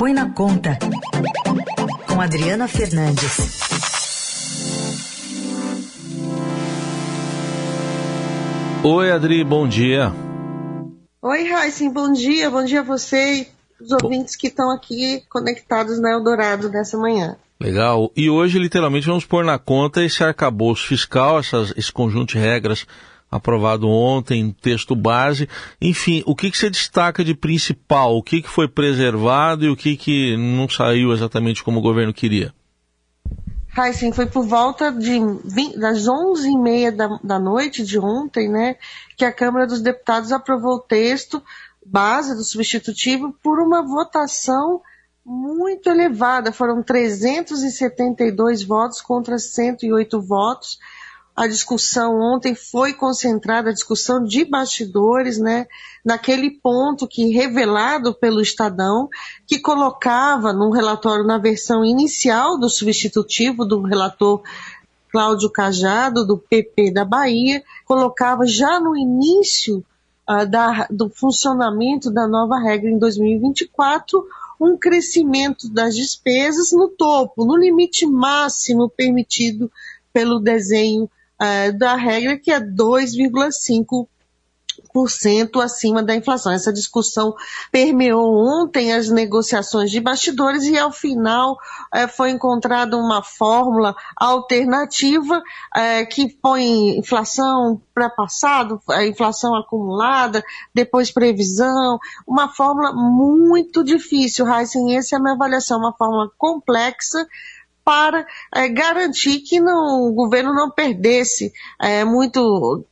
Põe na Conta, com Adriana Fernandes. Oi, Adri, bom dia. Oi, Raíssen, bom dia. Bom dia a você e os ouvintes que estão aqui conectados na Eldorado dessa manhã. Legal. E hoje, literalmente, vamos pôr na conta esse arcabouço fiscal, essas, esse conjunto de regras aprovado ontem, texto base. Enfim, o que, que você destaca de principal? O que, que foi preservado e o que, que não saiu exatamente como o governo queria? Heisen, foi por volta de 20, das 11h30 da, da noite de ontem, né, que a Câmara dos Deputados aprovou o texto base do substitutivo por uma votação muito elevada. Foram 372 votos contra 108 votos a discussão ontem foi concentrada, a discussão de bastidores, né, naquele ponto que, revelado pelo Estadão, que colocava no relatório, na versão inicial do substitutivo do relator Cláudio Cajado, do PP da Bahia, colocava já no início uh, da, do funcionamento da nova regra em 2024 um crescimento das despesas no topo, no limite máximo permitido pelo desenho uh, da regra que é 2,5% acima da inflação. Essa discussão permeou ontem as negociações de bastidores e ao final eh, foi encontrada uma fórmula alternativa eh, que põe inflação para passado, a inflação acumulada, depois previsão, uma fórmula muito difícil, Heisen, essa é a minha avaliação, uma fórmula complexa, para é, garantir que não, o governo não perdesse é, muito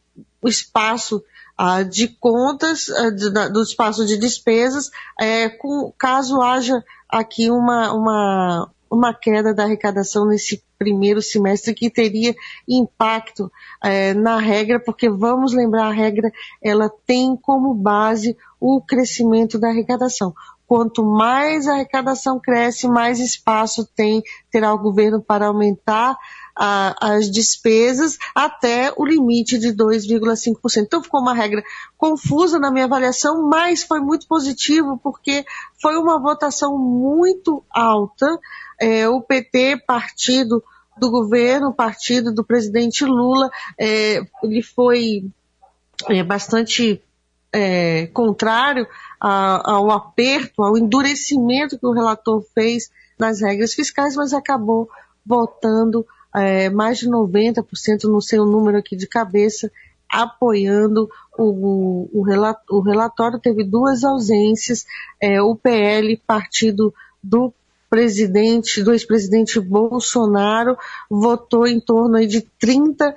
espaço ah, de contas, ah, de, do espaço de despesas, é, com, caso haja aqui uma, uma, uma queda da arrecadação nesse primeiro semestre que teria impacto é, na regra, porque vamos lembrar a regra, ela tem como base o crescimento da arrecadação. Quanto mais a arrecadação cresce, mais espaço tem, terá o governo para aumentar a, as despesas até o limite de 2,5%. Então ficou uma regra confusa na minha avaliação, mas foi muito positivo porque foi uma votação muito alta. É, o PT, partido do governo, partido do presidente Lula, é, ele foi é, bastante é, contrário a, ao aperto, ao endurecimento que o relator fez nas regras fiscais, mas acabou votando é, mais de 90%, não sei o número aqui de cabeça, apoiando o, o, o relatório. Teve duas ausências, é, o PL, partido do presidente, do ex-presidente Bolsonaro, votou em torno de 30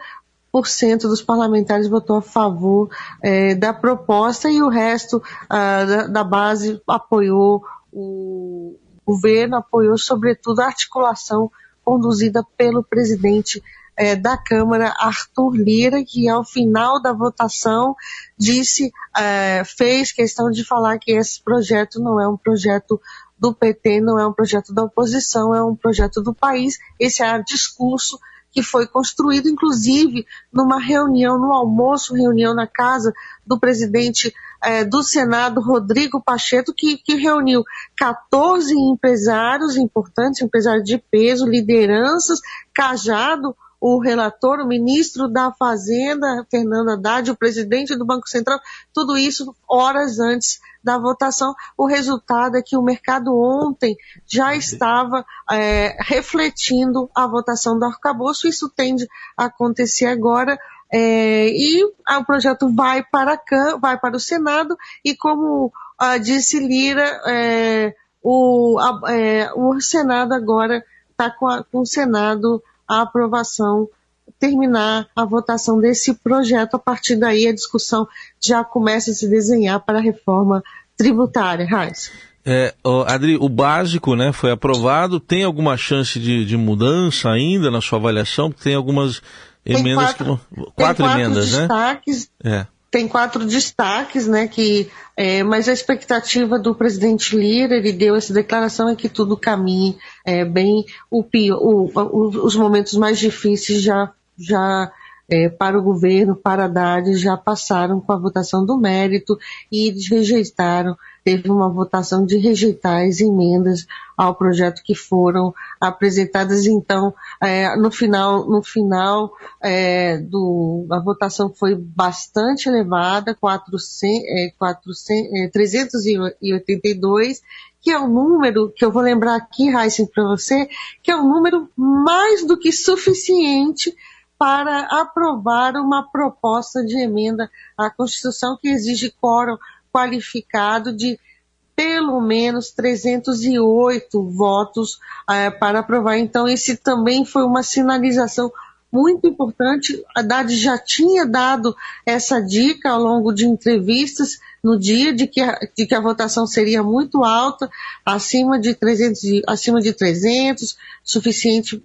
dos parlamentares votou a favor é, da proposta e o resto ah, da, da, base apoiou o governo, apoiou sobretudo a articulação conduzida pelo presidente é, da Câmara, Arthur Lira, que ao final da votação disse, é, fez questão de falar que esse projeto não é um projeto do PT, não é um projeto da oposição, é um projeto do país. Esse é o discurso que foi construído, inclusive, numa reunião, no almoço, reunião na casa do presidente eh, do Senado, Rodrigo Pacheco, que, que reuniu 14 empresários importantes, empresários de peso, lideranças, Cajado, o relator, o ministro da Fazenda, Fernando Haddad, o presidente do Banco Central, tudo isso horas antes da votação. O resultado é que o mercado ontem já estava é, refletindo a votação do arcabouço. Isso tende a acontecer agora. É, e o projeto vai para, a, vai para o Senado e como ah, disse Lira, é, o, a, é, o Senado agora está com, com o Senado a aprovação terminar a votação desse projeto, a partir daí a discussão já começa a se desenhar para a reforma tributária, Raiz. É, Adri, o básico né, foi aprovado. Tem alguma chance de, de mudança ainda na sua avaliação? Tem algumas tem emendas quatro, que. Quatro, quatro emendas, né? destaques, né? É. Tem quatro destaques, né? Que, é, mas a expectativa do presidente Lira, ele deu essa declaração, é que tudo caminhe é, bem. O, o, o, os momentos mais difíceis já já é, para o governo, para a Haddad, já passaram com a votação do mérito e eles rejeitaram teve uma votação de rejeitar as emendas ao projeto que foram apresentadas. Então, é, no final, no final é, do, a votação foi bastante elevada, 400, é, 400, 382, que é o número que eu vou lembrar aqui, Heisen, para você, que é um número mais do que suficiente para aprovar uma proposta de emenda à Constituição que exige quórum qualificado de pelo menos 308 votos é, para aprovar. Então, esse também foi uma sinalização muito importante. A Haddad já tinha dado essa dica ao longo de entrevistas no dia de que a, de que a votação seria muito alta, acima de 300, acima de 300 suficiente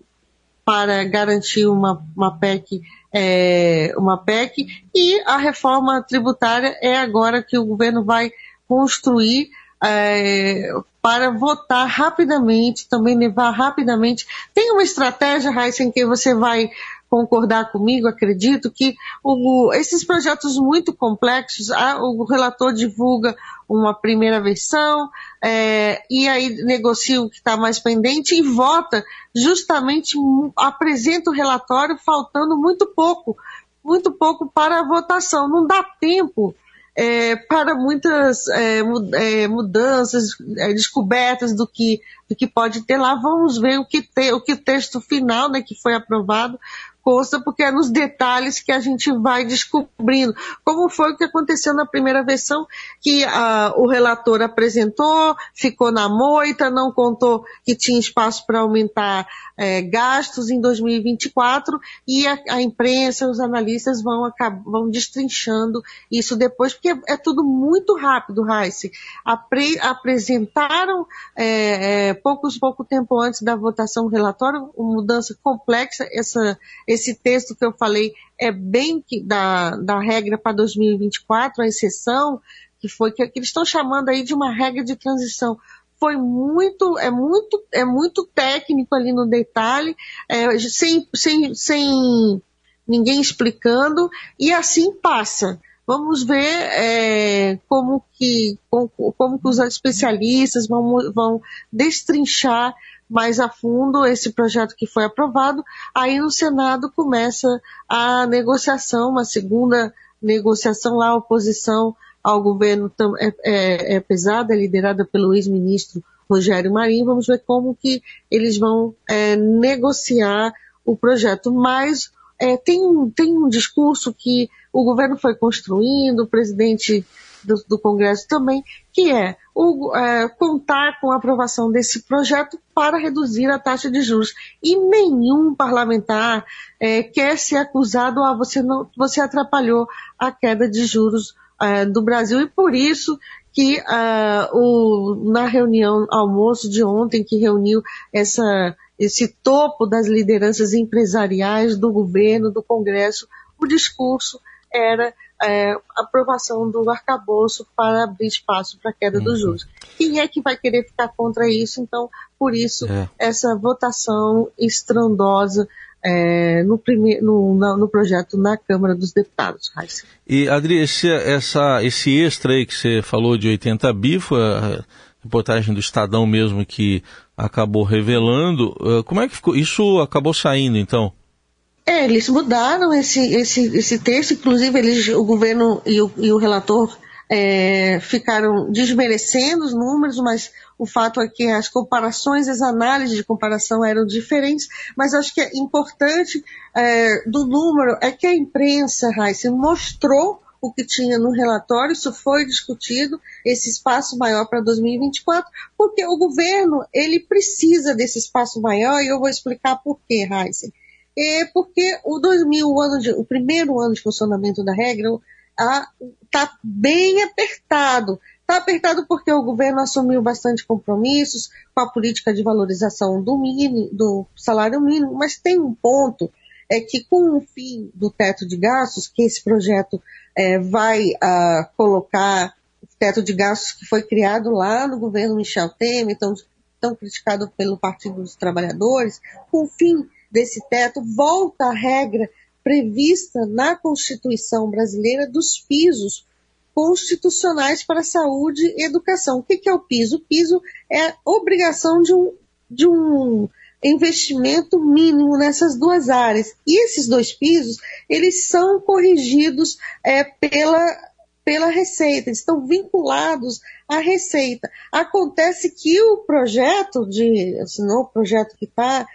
para garantir uma, uma PEC é, uma PEC e a reforma tributária é agora que o governo vai construir é, para votar rapidamente, também levar rapidamente. Tem uma estratégia, Raíssa, em que você vai concordar comigo, acredito que o, esses projetos muito complexos, a, o relator divulga uma primeira versão é, e aí negocia o que está mais pendente e vota justamente apresenta o relatório faltando muito pouco, muito pouco para a votação. Não dá tempo é, para muitas é, é mudanças, é, descobertas do que, do que pode ter lá. Vamos ver o que, te, o que texto final, né, que foi aprovado, consta, porque é nos detalhes que a gente vai descobrindo. Como foi o que aconteceu na primeira versão, que uh, o relator apresentou, ficou na moita, não contou que tinha espaço para aumentar é, gastos em 2024 e a, a, imprensa, os analistas vão, vão destrinchando isso depois, porque é, é tudo muito rápido, Raíssa. Apre, apresentaram é, é, poucos, pouco tempo antes da votação do relatório, uma mudança complexa, essa, esse texto que eu falei é bem da, da regra para 2024, a exceção, que foi que, que eles estão chamando aí de uma regra de transição foi muito, é muito, é muito técnico ali no detalhe, é, sem, sem, sem ninguém explicando, e assim passa. Vamos ver é, como, que, como, como que os especialistas vão, vão destrinchar mais a fundo esse projeto que foi aprovado. Aí no Senado começa a negociação, uma segunda negociação lá, a oposição ao governo é, é, é pesada, é liderada pelo ex-ministro Rogério Marinho. Vamos ver como que eles vão é, negociar o projeto. Mas é, tem, um, tem um discurso que o governo foi construindo, o presidente do, do Congresso também, que é, o, é, contar com a aprovação desse projeto para reduzir a taxa de juros. E nenhum parlamentar é, quer ser acusado, ah, você, não, você atrapalhou a queda de juros é, do Brasil e por isso que uh, o, na reunião almoço de ontem que reuniu essa, esse topo das lideranças empresariais do governo, do Congresso, o discurso era é, aprovação do arcabouço para abrir espaço para a queda uhum. dos juros. Quem é que vai querer ficar contra isso? Então, por isso, é. essa votação estrondosa é, no, prime... no, no, projeto na Câmara dos Deputados. Raíssa. E, Adri, esse, essa, esse extra aí que você falou de 80 bi, foi a reportagem do Estadão mesmo que acabou revelando. Uh, como é que ficou? Isso acabou saindo, então? É, eles mudaram esse, esse, esse texto, inclusive eles, o governo e o, e o relator é, ficaram desmerecendo os números, mas o fato é que as comparações, as análises de comparação eram diferentes, mas acho que é importante é, do número é que a imprensa, Raíssa, mostrou o que tinha no relatório, isso foi discutido, esse espaço maior para 2024, porque o governo, ele precisa desse espaço maior, e eu vou explicar por quê, Raíssa. É porque o 2000, o, ano de, o primeiro ano de funcionamento da regra, está bem apertado. Está apertado porque o governo assumiu bastante compromissos com a política de valorização do, mínimo, do salário mínimo, mas tem um ponto é que com o fim do teto de gastos, que esse projeto é, vai uh, colocar o teto de gastos que foi criado lá no governo Michel Temer, tão, tão criticado pelo Partido dos Trabalhadores, com o fim desse teto, volta a regra prevista na Constituição brasileira dos pisos constitucionais para saúde e educação. O que, que é o piso? O piso é a obrigação de um, de um investimento mínimo nessas duas áreas. E esses dois pisos, eles são corrigidos é, pela, pela Receita, estão vinculados à Receita. Acontece que o projeto de, assim, o projeto que está,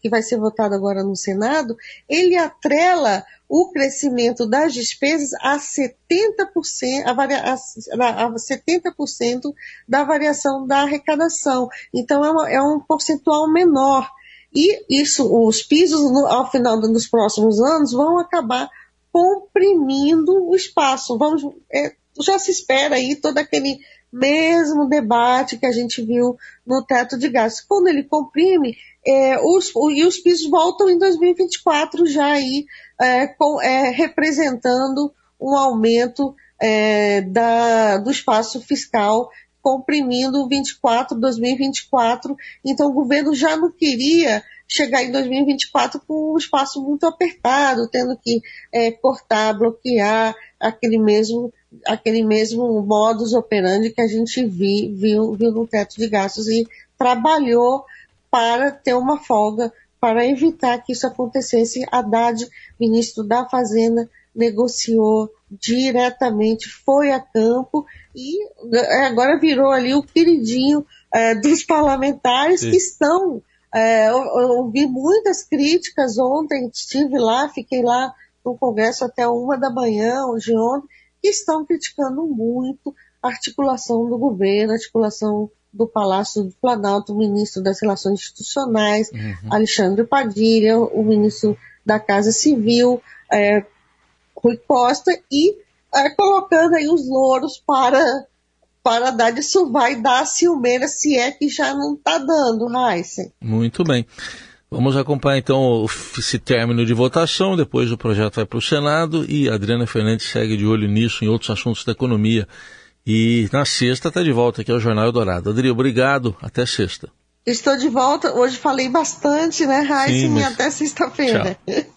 que vai ser votado agora no Senado, ele atrela o crescimento das despesas a 70%, a, varia, a, a 70% da variação da arrecadação. Então é, uma, é um percentual menor. E isso, os pisos no, ao final dos próximos anos vão acabar comprimindo o espaço. Vamos, é, já se espera aí todo aquele mesmo debate que a gente viu no teto de gastos. Quando ele comprime, é, os, o, e os pisos voltam em 2024 já aí é, com, é, representando um aumento é, da, do espaço fiscal comprimindo 24, 2024. Então o governo já não queria chegar em 2024 com um espaço muito apertado, tendo que é, cortar, bloquear aquele mesmo, aquele mesmo modus operandi que a gente vi, viu, viu no teto de gastos e trabalhou para ter uma folga, para evitar que isso acontecesse. Haddad, ministro da Fazenda, negociou diretamente, foi a campo e é, agora virou ali o queridinho é, dos parlamentares Sim. que estão. É, eu, eu ouvi muitas críticas ontem, estive lá, fiquei lá no Congresso até uma da manhã, hoje ontem, que estão criticando muito a articulação do governo, a articulação do Palácio do Planalto, o ministro das Relações Institucionais, uhum. Alexandre Padilha, o ministro da Casa Civil, é, Rui Costa, e é, colocando aí os louros para, para dar isso vai dar a Silmeira, se é que já não está dando, Heisen. Muito bem. Vamos acompanhar então esse término de votação, depois o projeto vai para o Senado e a Adriana Fernandes segue de olho nisso em outros assuntos da economia. E na sexta está de volta aqui ao Jornal Eldorado. Adri, obrigado. Até sexta. Estou de volta. Hoje falei bastante, né, Raíssa? Mas... Até sexta-feira.